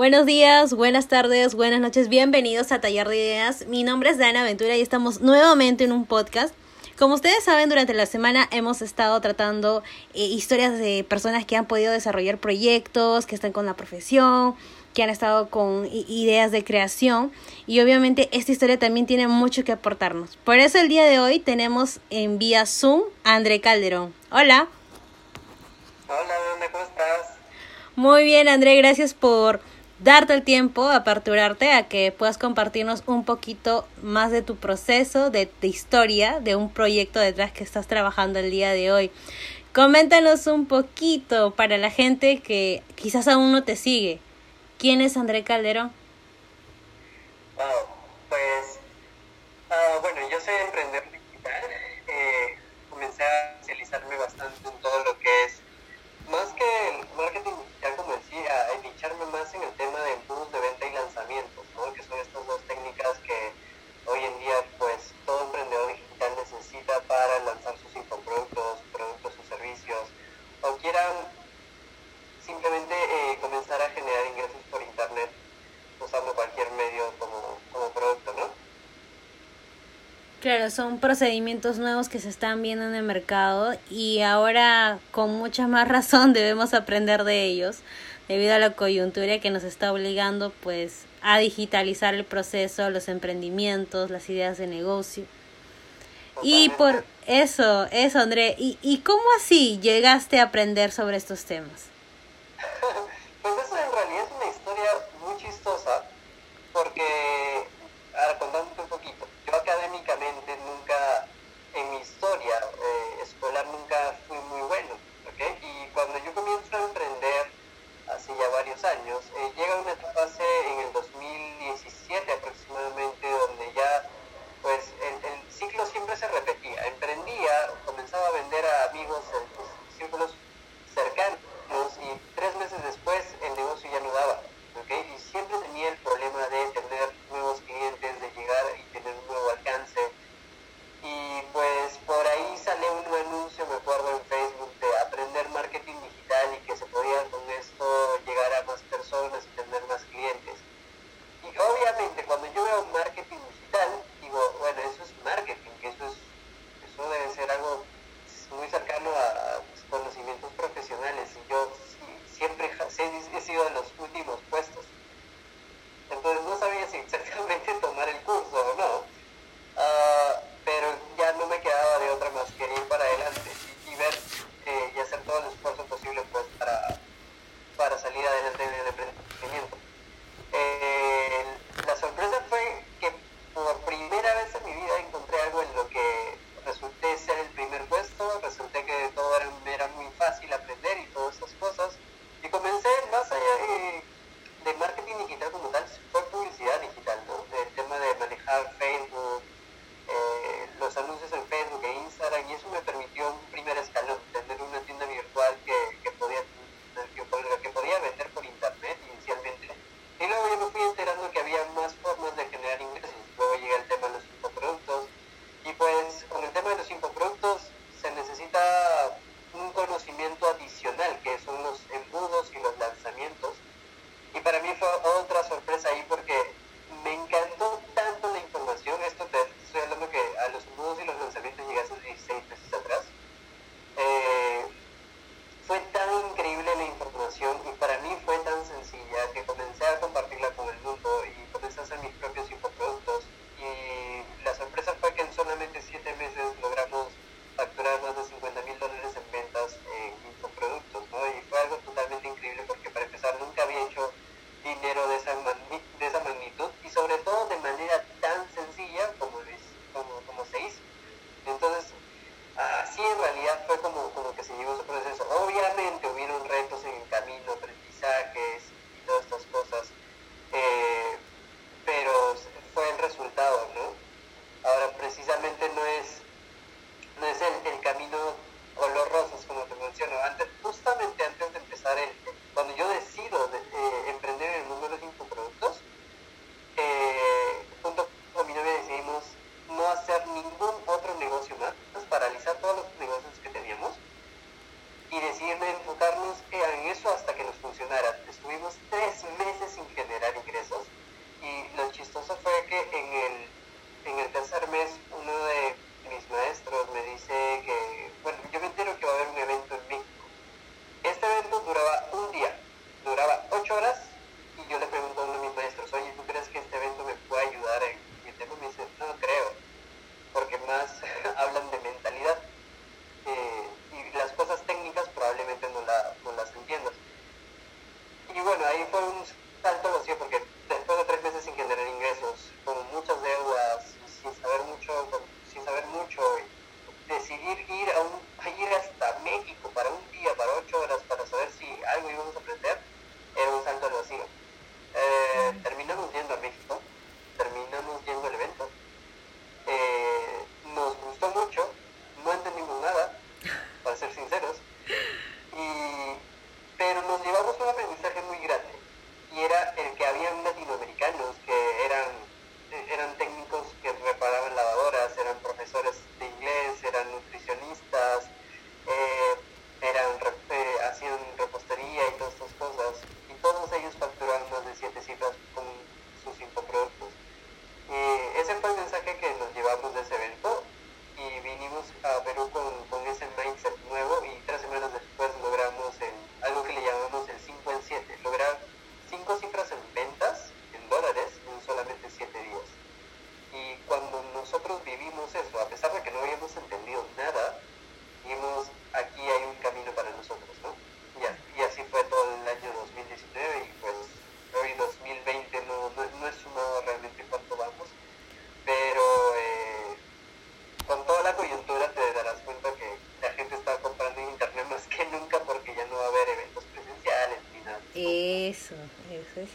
Buenos días, buenas tardes, buenas noches, bienvenidos a Taller de Ideas. Mi nombre es Dana Ventura y estamos nuevamente en un podcast. Como ustedes saben, durante la semana hemos estado tratando eh, historias de personas que han podido desarrollar proyectos, que están con la profesión, que han estado con ideas de creación y obviamente esta historia también tiene mucho que aportarnos. Por eso el día de hoy tenemos en vía Zoom a André Calderón. Hola. Hola, ¿dónde ¿cómo estás? Muy bien, André, gracias por darte el tiempo, aperturarte a que puedas compartirnos un poquito más de tu proceso, de tu historia, de un proyecto detrás que estás trabajando el día de hoy. Coméntanos un poquito para la gente que quizás aún no te sigue. ¿Quién es André Calderón? pues, ah, bueno, yo soy emprendedor digital. Eh, comencé a especializarme bastante en todo lo que es, más que el marketing digital, como decía, a echarme más en el tema de embudos de venta y lanzamientos, ¿no? que son estas dos técnicas que hoy en día, pues, todo emprendedor digital necesita para lanzar sus infoproductos, productos o servicios, o quieran simplemente eh, comenzar a generar ingresos por internet usando cualquier medio como, como producto, ¿no? Claro, son procedimientos nuevos que se están viendo en el mercado y ahora con mucha más razón debemos aprender de ellos debido a la coyuntura que nos está obligando pues a digitalizar el proceso, los emprendimientos, las ideas de negocio. Y por eso, eso André, ¿y, ¿y cómo así llegaste a aprender sobre estos temas?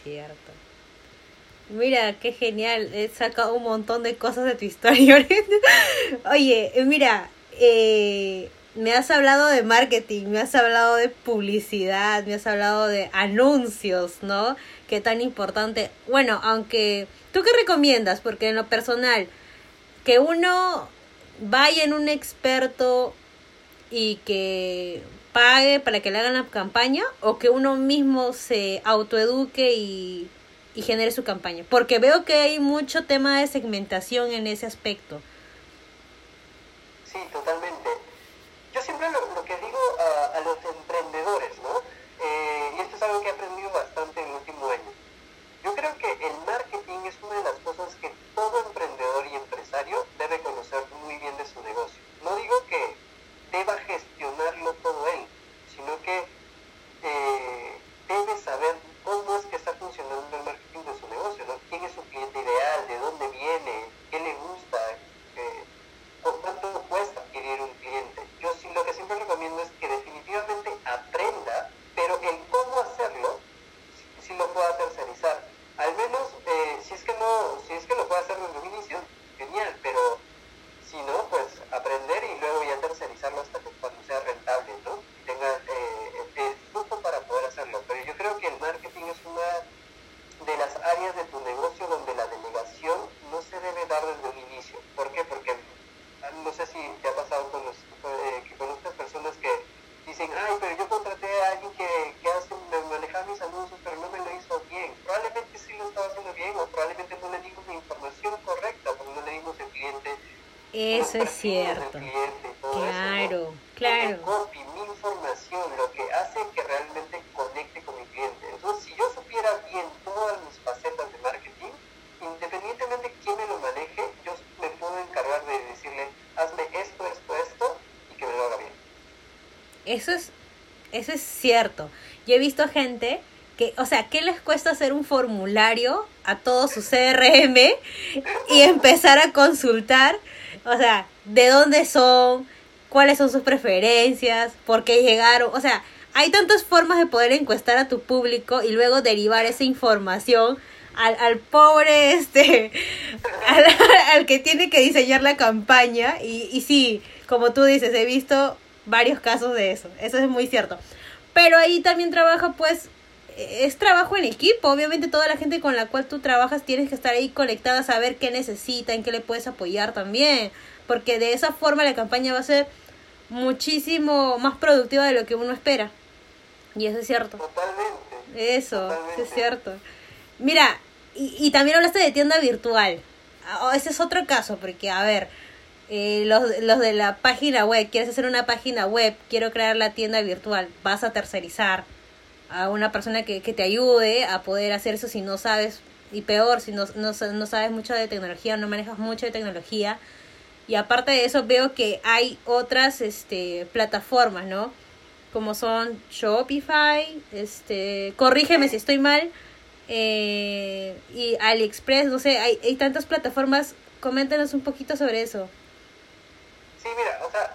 Cierto. Mira, qué genial. He sacado un montón de cosas de tu historia. Oye, mira, eh, me has hablado de marketing, me has hablado de publicidad, me has hablado de anuncios, ¿no? Qué tan importante. Bueno, aunque, ¿tú qué recomiendas? Porque en lo personal, que uno vaya en un experto y que pague para que le hagan la campaña o que uno mismo se autoeduque y, y genere su campaña. Porque veo que hay mucho tema de segmentación en ese aspecto. Sí, totalmente. Yo siempre lo, que digo a, a, los emprendedores, ¿no? Eh, y esto es algo que he aprendido bastante en el último año. Yo creo que el marketing es una de las cosas que todo emprendedor y empresario debe conocer muy bien de su negocio. No digo que deba gestionarlo todo él, sino que eh, debe saber cómo es que está funcionando el marketing de su negocio, ¿no? quién es su cliente ideal, de dónde viene, qué le gusta, eh, cuánto cuesta adquirir un cliente. Yo sí lo que siempre recomiendo es que definitivamente aprenda, pero el cómo hacerlo, si, si lo pueda tercerizar. Al menos, eh, si es que no, si es que lo puede hacer desde un inicio, genial, pero si no, pues aprender y luego ya tercerizarlo hasta que cuando sea rentable, ¿no? Y tenga eh, el flujo para poder hacerlo. Pero yo creo que el marketing es una de las áreas de tu negocio donde la delegación no se debe dar desde un inicio. ¿Por qué? Porque ah, no sé si te ha pasado con, los, eh, que conozcas personas que dicen, ay, pero yo contraté a alguien que, que hace, me manejaba mis anuncios, pero no me lo hizo bien. Probablemente sí lo estaba haciendo bien o probablemente no le dimos la información correcta porque no le dimos el cliente eso es cierto. Claro, claro. Copy, mi información, lo que hace que realmente conecte con mi cliente. Entonces, si yo supiera bien todas mis facetas de marketing, independientemente de quién me lo maneje, yo me puedo encargar de decirle, hazme esto, esto, esto, y que me lo haga bien. Eso es, eso es cierto. Yo he visto gente que, o sea, ¿qué les cuesta hacer un formulario a todo su CRM y empezar a consultar? O sea, ¿de dónde son? ¿Cuáles son sus preferencias? ¿Por qué llegaron? O sea, hay tantas formas de poder encuestar a tu público y luego derivar esa información al, al pobre, este, al, al, que tiene que diseñar la campaña. Y, y sí, como tú dices, he visto varios casos de eso. Eso es muy cierto. Pero ahí también trabaja, pues, es trabajo en equipo. Obviamente toda la gente con la cual tú trabajas tienes que estar ahí conectada, saber qué necesita, en qué le puedes apoyar también. Porque de esa forma la campaña va a ser muchísimo más productiva de lo que uno espera. Y eso es cierto. Totalmente. Eso, Totalmente. es cierto. Mira, y, y también hablaste de tienda virtual. Oh, ese es otro caso, porque, a ver, eh, los, los de la página web, quieres hacer una página web, quiero crear la tienda virtual, vas a tercerizar a una persona que, que te ayude a poder hacer eso si no sabes, y peor, si no, no, sabes mucho de tecnología, no manejas mucho de tecnología. Y aparte de eso, veo que hay otras este, plataformas, ¿no? Como son Shopify, este, corrígeme si estoy mal, eh, y AliExpress, no sé, hay, hay tantas plataformas. Coméntanos un poquito sobre eso. Sí, mira, o sea,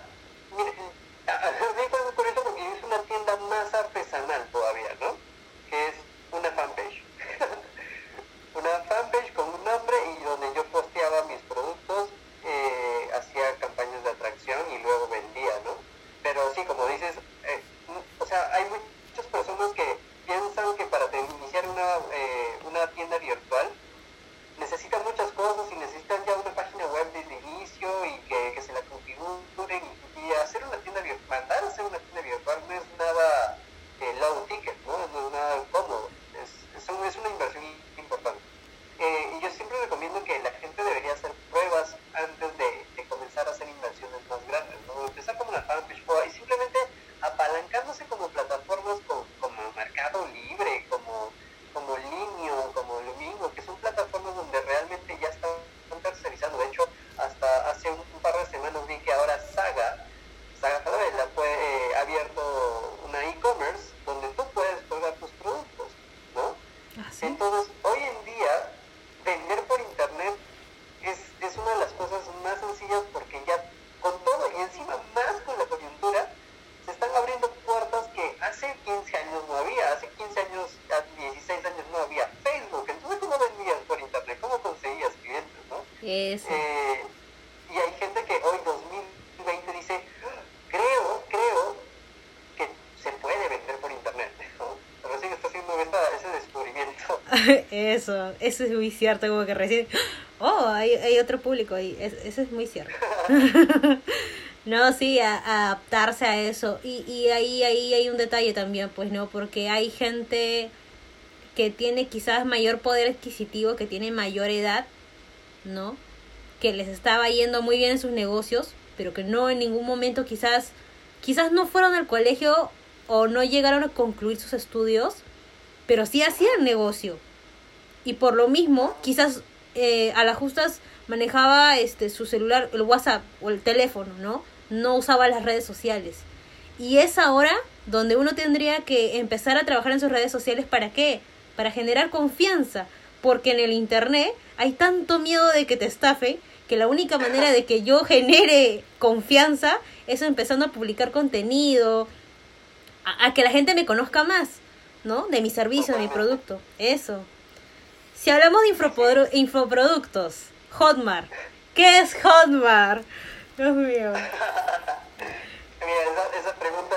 eso, eso es muy cierto, como que recién... Oh, hay, hay otro público ahí, es, eso es muy cierto. no, sí, a, a adaptarse a eso. Y, y ahí, ahí hay un detalle también, pues, ¿no? Porque hay gente que tiene quizás mayor poder adquisitivo, que tiene mayor edad, ¿no? Que les estaba yendo muy bien en sus negocios, pero que no en ningún momento quizás, quizás no fueron al colegio o no llegaron a concluir sus estudios, pero sí hacían negocio. Y por lo mismo, quizás eh, a las justas manejaba este su celular, el WhatsApp o el teléfono, ¿no? No usaba las redes sociales. Y es ahora donde uno tendría que empezar a trabajar en sus redes sociales para qué? Para generar confianza, porque en el internet hay tanto miedo de que te estafe que la única manera de que yo genere confianza es empezando a publicar contenido, a que la gente me conozca más, ¿no? De mi servicio, de mi producto, eso. Si hablamos de infopro- infoproductos, Hotmart. ¿Qué es Hotmart? Dios mío. Mira, esa, esa pregunta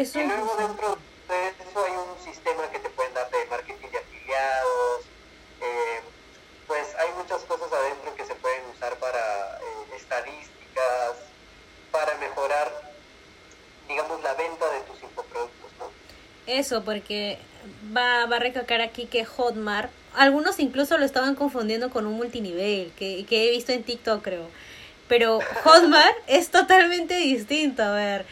Eso y es luego dentro de eso hay un sistema que te pueden dar de marketing de afiliados, eh, pues hay muchas cosas adentro que se pueden usar para eh, estadísticas, para mejorar, digamos, la venta de tus infoproductos, ¿no? Eso, porque va, va a recalcar aquí que Hotmart, algunos incluso lo estaban confundiendo con un multinivel, que, que he visto en TikTok creo. Pero Hotmart es totalmente distinto, a ver.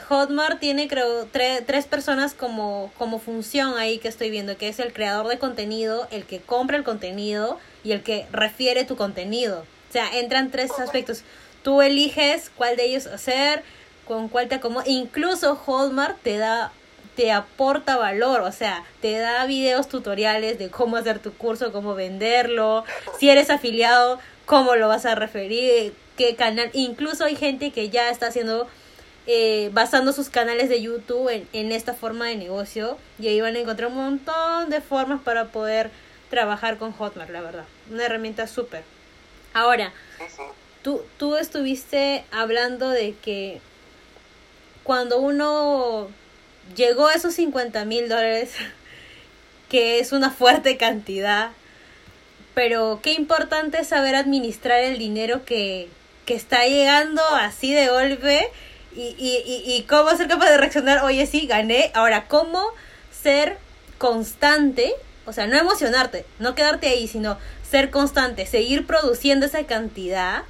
Hotmart tiene creo tre- tres personas como, como función ahí que estoy viendo, que es el creador de contenido, el que compra el contenido y el que refiere tu contenido. O sea, entran tres aspectos. Tú eliges cuál de ellos hacer, con cuál te acomoda. Incluso Hotmart te da te aporta valor, o sea, te da videos tutoriales de cómo hacer tu curso, cómo venderlo, si eres afiliado, cómo lo vas a referir, qué canal, incluso hay gente que ya está haciendo, eh, basando sus canales de YouTube en, esta forma de negocio. Y ahí van a encontrar un montón de formas para poder trabajar con Hotmart, la verdad. Una herramienta súper. Ahora, tú, tú estuviste hablando de que cuando uno llegó a esos 50 mil dólares, que es una fuerte cantidad, pero qué importante es saber administrar el dinero que, que está llegando así de golpe y, y, y, cómo ser capaz de reaccionar, oye, sí, gané. Ahora, ¿cómo ser constante? O sea, no emocionarte, no quedarte ahí, sino ser constante, seguir produciendo esa cantidad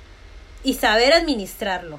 y saber administrarlo.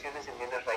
inversiones en bienes.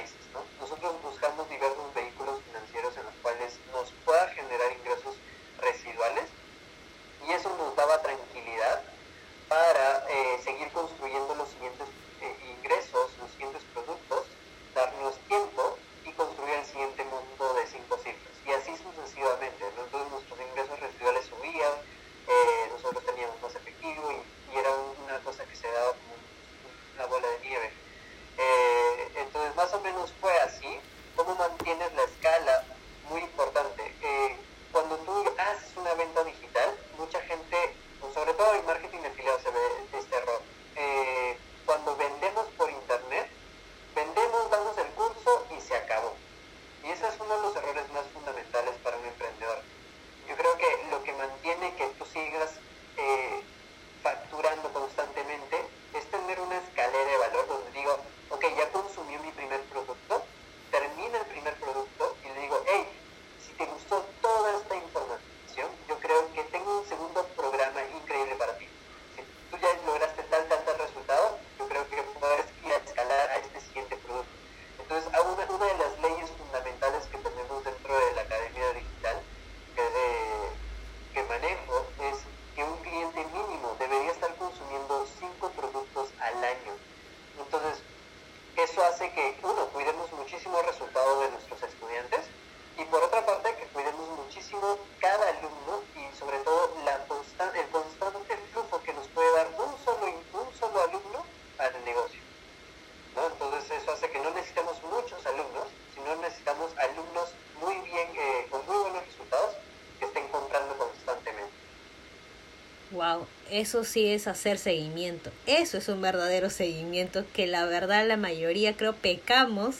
Eso sí es hacer seguimiento. Eso es un verdadero seguimiento que la verdad la mayoría creo pecamos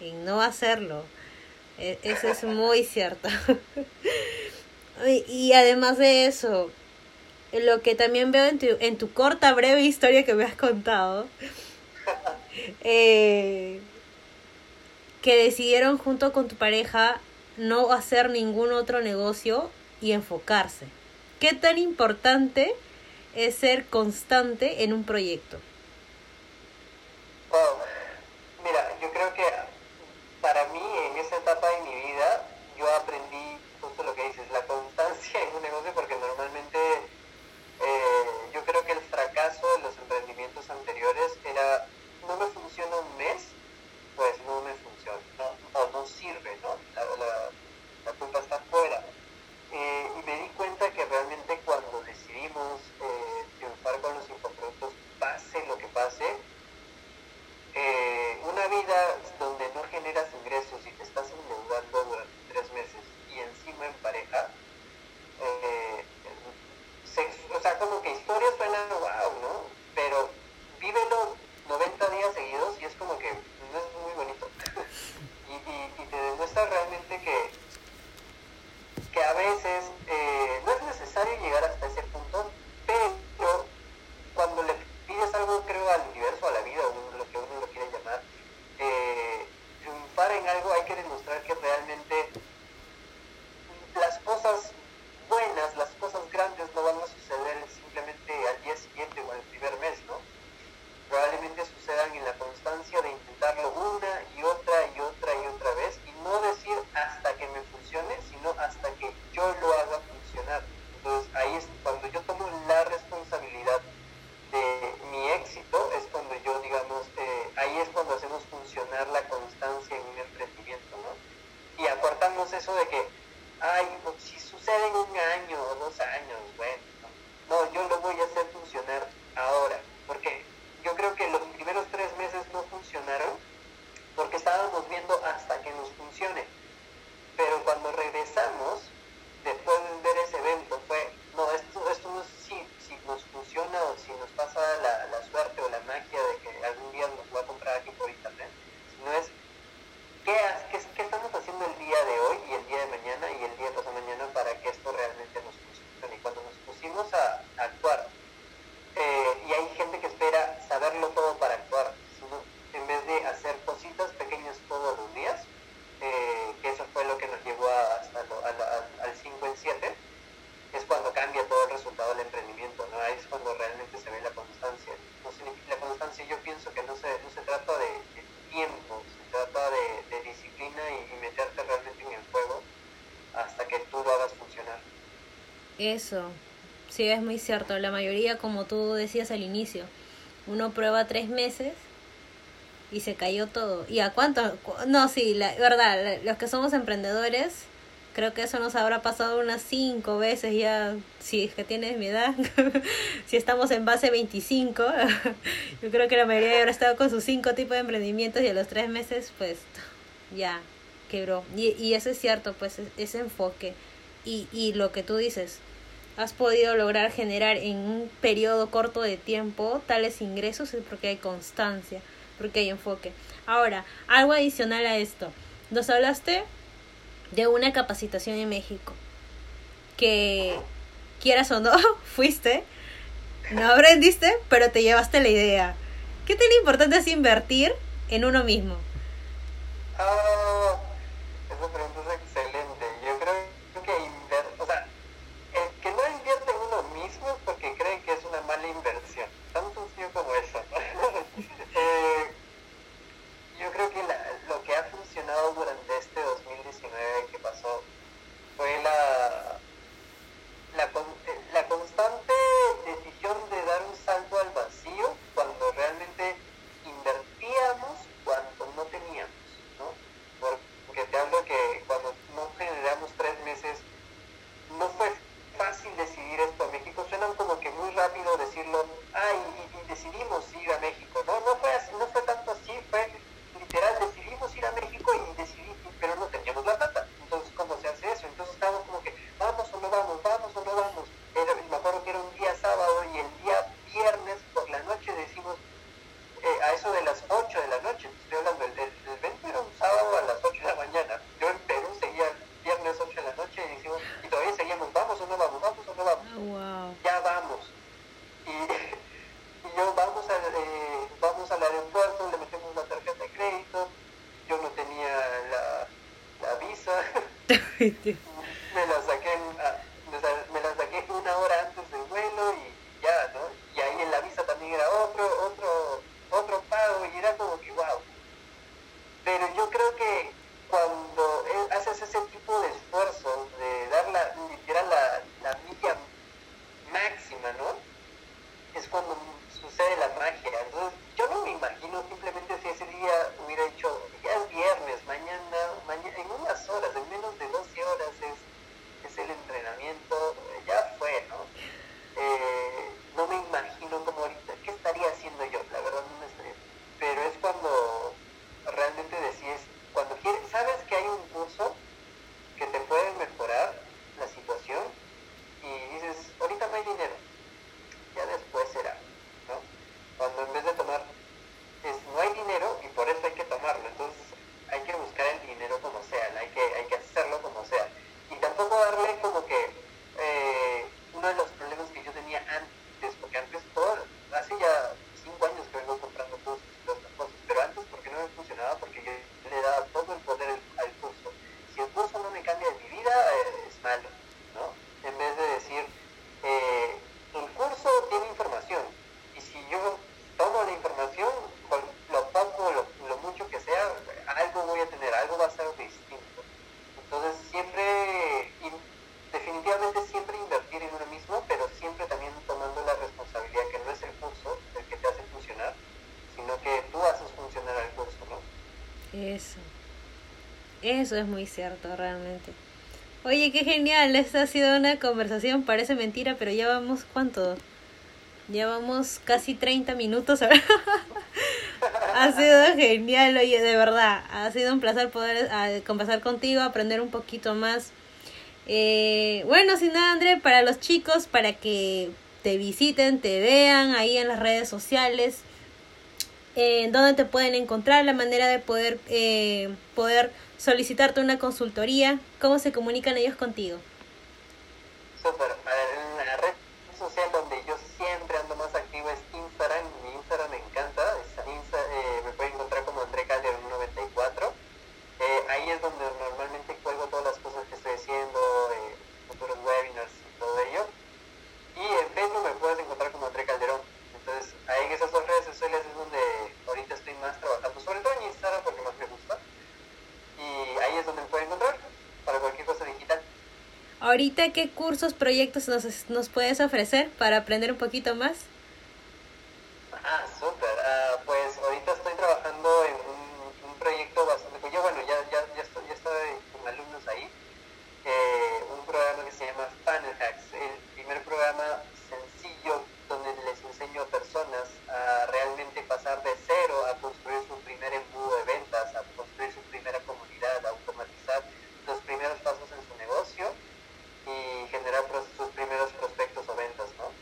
en no hacerlo. E, eso es muy cierto. y además de eso, lo que también veo en tu, en tu corta, breve historia que me has contado, eh, que decidieron junto con tu pareja no hacer ningún otro negocio y enfocarse. ¿Qué tan importante es ser constante en un proyecto? Oh, mira, yo creo que con los imperfectos, pase lo que pase, Eso, sí, es muy cierto. La mayoría, como tú decías al inicio, uno prueba tres meses y se cayó todo. ¿Y a cuánto? No, sí, la verdad, los que somos emprendedores, creo que eso nos habrá pasado unas cinco veces ya, si es que tienes mi edad, si estamos en base 25, yo creo que la mayoría habrá estado con sus cinco tipos de emprendimientos y a los tres meses, pues ya, quebró. Y, y eso es cierto, pues ese enfoque. Y, y lo que tú dices, has podido lograr generar en un periodo corto de tiempo tales ingresos es porque hay constancia, porque hay enfoque. Ahora, algo adicional a esto, nos hablaste de una capacitación en México, que quieras o no, fuiste, no aprendiste, pero te llevaste la idea. ¿Qué tan importante es invertir en uno mismo? Este. Eso es muy cierto, realmente. Oye, qué genial, esta ha sido una conversación, parece mentira, pero ya vamos, ¿cuánto? Ya vamos casi 30 minutos. ha sido genial, oye, de verdad. Ha sido un placer poder conversar contigo, aprender un poquito más. Eh, bueno, sin nada, André, para los chicos, para que te visiten, te vean ahí en las redes sociales, en donde te pueden encontrar, la manera de poder, eh, poder solicitarte una consultoría, cómo se comunican ellos contigo en la red social donde yo siempre ando más activo es Instagram, mi Instagram me encanta, eh, me pueden encontrar como André Calderón 94, eh, ahí es donde normalmente cuelgo todas las cosas que estoy haciendo, eh, futuros webinars y todo ello, y en Facebook me puedes encontrar como André Calderón, entonces ahí en esas dos redes sociales es donde ahorita estoy más trabajando, sobre todo en Instagram porque más me gusta, y ahí es donde me pueden encontrar para cualquier cosa digital. Ahorita, ¿qué cursos, proyectos nos, nos puedes ofrecer para aprender un poquito más? Ah, súper. Uh, pues ahorita estoy trabajando en un, un proyecto bastante... Pues yo, bueno, ya, ya, ya, estoy, ya estoy con alumnos ahí. Eh, un programa que se llama Funnel Hacks. El primer programa sencillo donde les enseño a personas a realmente pasar de cero a construir su primer embudo de ventas, a construir su primera comunidad, a automatizar los primeros pasos en su negocio y generar sus primeros prospectos o ventas, ¿no?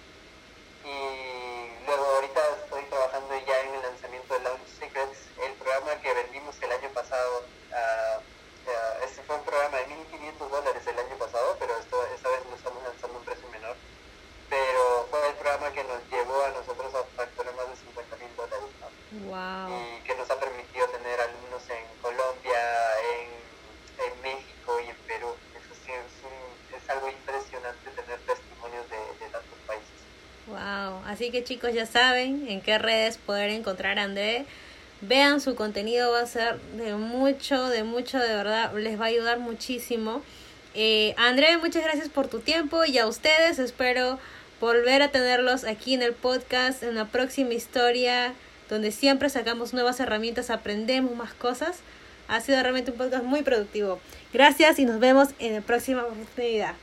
Y luego ahorita estoy trabajando ya en el lanzamiento de Launch Secrets, el programa que vendimos el año pasado. Uh, uh, este fue un programa de 1.500 dólares el año pasado, pero esto, esta vez lo estamos lanzando a un precio menor pero fue el programa que nos llevó a nosotros a facturar más de 50 mil dólares. Wow. Y que nos ha permitido tener alumnos en Colombia, en, en México y en Perú. Eso sí es, un, es algo impresionante tener testimonios de, de, tantos países. Wow. Así que chicos ya saben en qué redes poder encontrar a André. Vean su contenido, va a ser de mucho, de mucho, de verdad, les va a ayudar muchísimo. Eh, André, muchas gracias por tu tiempo y a ustedes espero volver a tenerlos aquí en el podcast, en la próxima historia, donde siempre sacamos nuevas herramientas, aprendemos más cosas. Ha sido realmente un podcast muy productivo. Gracias y nos vemos en la próxima oportunidad.